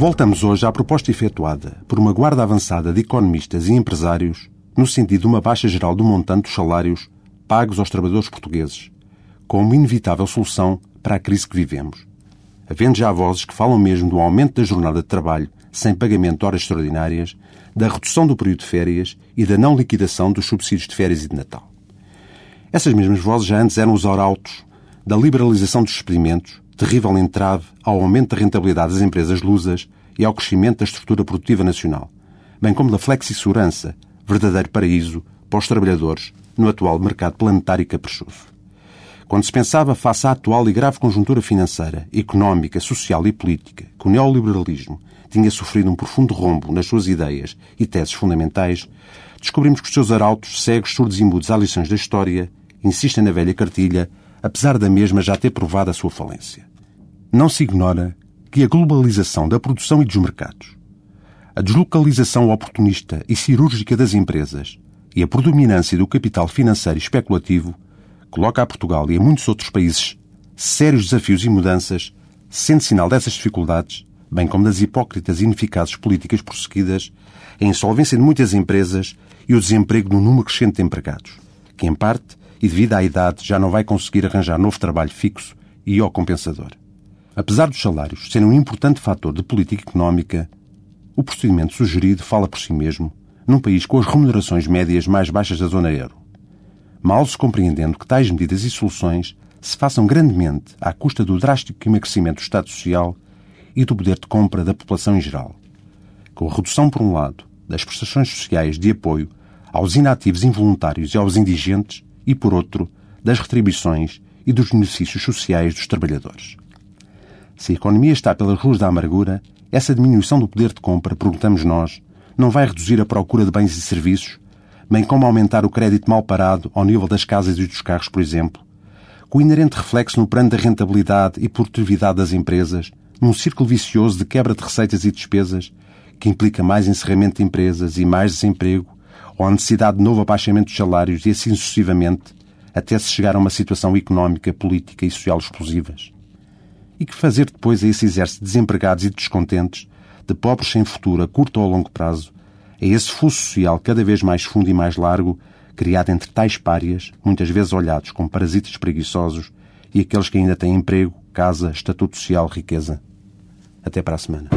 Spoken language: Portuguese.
Voltamos hoje à proposta efetuada por uma guarda avançada de economistas e empresários no sentido de uma baixa geral do montante dos salários pagos aos trabalhadores portugueses, como inevitável solução para a crise que vivemos. Havendo já vozes que falam mesmo do aumento da jornada de trabalho sem pagamento de horas extraordinárias, da redução do período de férias e da não liquidação dos subsídios de férias e de Natal. Essas mesmas vozes já antes eram os arautos da liberalização dos experimentos, terrível entrave ao aumento da rentabilidade das empresas lusas e ao crescimento da estrutura produtiva nacional, bem como da flexi-segurança, verdadeiro paraíso para os trabalhadores no atual mercado planetário caprichoso. Quando se pensava, face à atual e grave conjuntura financeira, económica, social e política, que o neoliberalismo tinha sofrido um profundo rombo nas suas ideias e teses fundamentais, descobrimos que os seus arautos, cegos, surdos e mudos às lições da história, insistem na velha cartilha, apesar da mesma já ter provado a sua falência. Não se ignora que a globalização da produção e dos mercados, a deslocalização oportunista e cirúrgica das empresas e a predominância do capital financeiro e especulativo coloca a Portugal e a muitos outros países sérios desafios e mudanças, sendo sinal dessas dificuldades, bem como das hipócritas e ineficazes políticas prosseguidas, a insolvência de muitas empresas e o desemprego de um número crescente de empregados, que, em parte, e devido à idade, já não vai conseguir arranjar novo trabalho fixo e ou compensador. Apesar dos salários serem um importante fator de política económica, o procedimento sugerido fala por si mesmo num país com as remunerações médias mais baixas da zona euro. Mal se compreendendo que tais medidas e soluções se façam grandemente à custa do drástico emagrecimento do Estado Social e do poder de compra da população em geral. Com a redução, por um lado, das prestações sociais de apoio aos inativos involuntários e aos indigentes e, por outro, das retribuições e dos benefícios sociais dos trabalhadores. Se a economia está pelas ruas da amargura, essa diminuição do poder de compra, perguntamos nós, não vai reduzir a procura de bens e serviços, bem como aumentar o crédito mal parado ao nível das casas e dos carros, por exemplo, com inerente reflexo no plano da rentabilidade e produtividade das empresas, num círculo vicioso de quebra de receitas e despesas, que implica mais encerramento de empresas e mais desemprego, ou a necessidade de novo abaixamento dos salários e assim sucessivamente, até se chegar a uma situação económica, política e social explosivas. E que fazer depois a esse exército de desempregados e descontentes, de pobres sem futuro a curto ou a longo prazo, a esse fuso social cada vez mais fundo e mais largo, criado entre tais párias, muitas vezes olhados como parasitas preguiçosos, e aqueles que ainda têm emprego, casa, estatuto social, riqueza. Até para a semana.